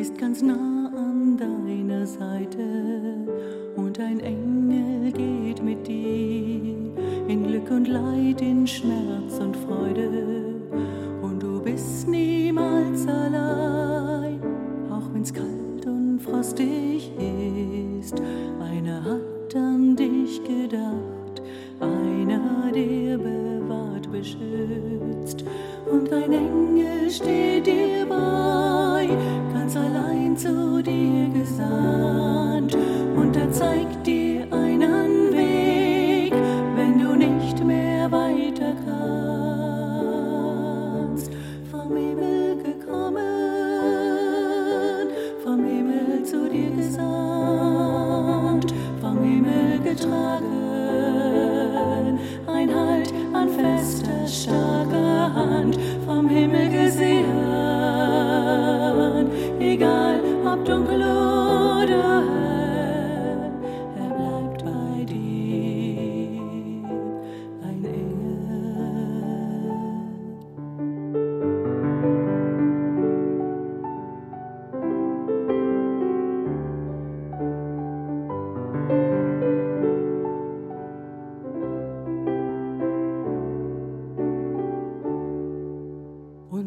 ist ganz nah an deiner Seite. Und ein Engel geht mit dir in Glück und Leid, in Schmerz und Freude. Und du bist niemals allein, auch wenn's kalt und frostig ist. Einer hat an dich gedacht, einer, der bewahrt, beschützt. Und ein Engel steht dir bei, dir gesandt. Und er zeigt dir einen Weg, wenn du nicht mehr weiter kannst. Vom Himmel gekommen, vom Himmel zu dir gesandt, vom Himmel getragen, ein Halt an fester, starker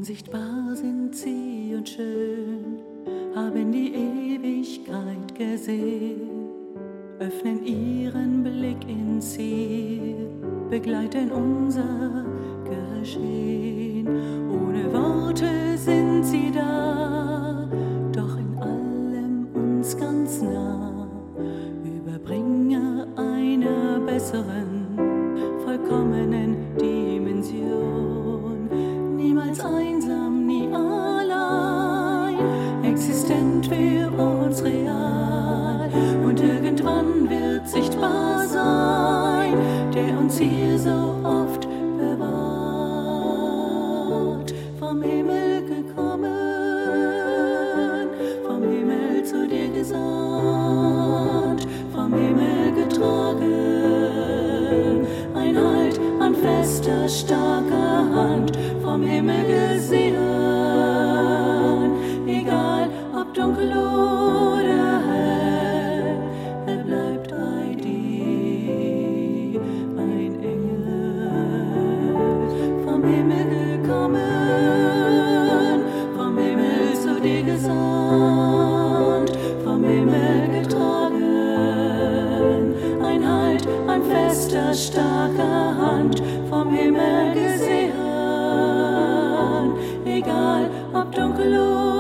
Unsichtbar sind sie und schön, haben die Ewigkeit gesehen, öffnen ihren Blick ins Ziel, begleiten unser Geschehen. Ohne Worte sind sie da, doch in allem uns ganz nah, Überbringer einer besseren, vollkommenen Dimension. So oft bewahrt. Vom Himmel gekommen, vom Himmel zu dir gesandt, vom Himmel getragen. Ein Halt an fester, starker Hand, vom Himmel gesehen. Egal ob dunkel oder hell, er bleibt bei Fester, starker Hand, vom Himmel gesehen. Egal ob dunkel oder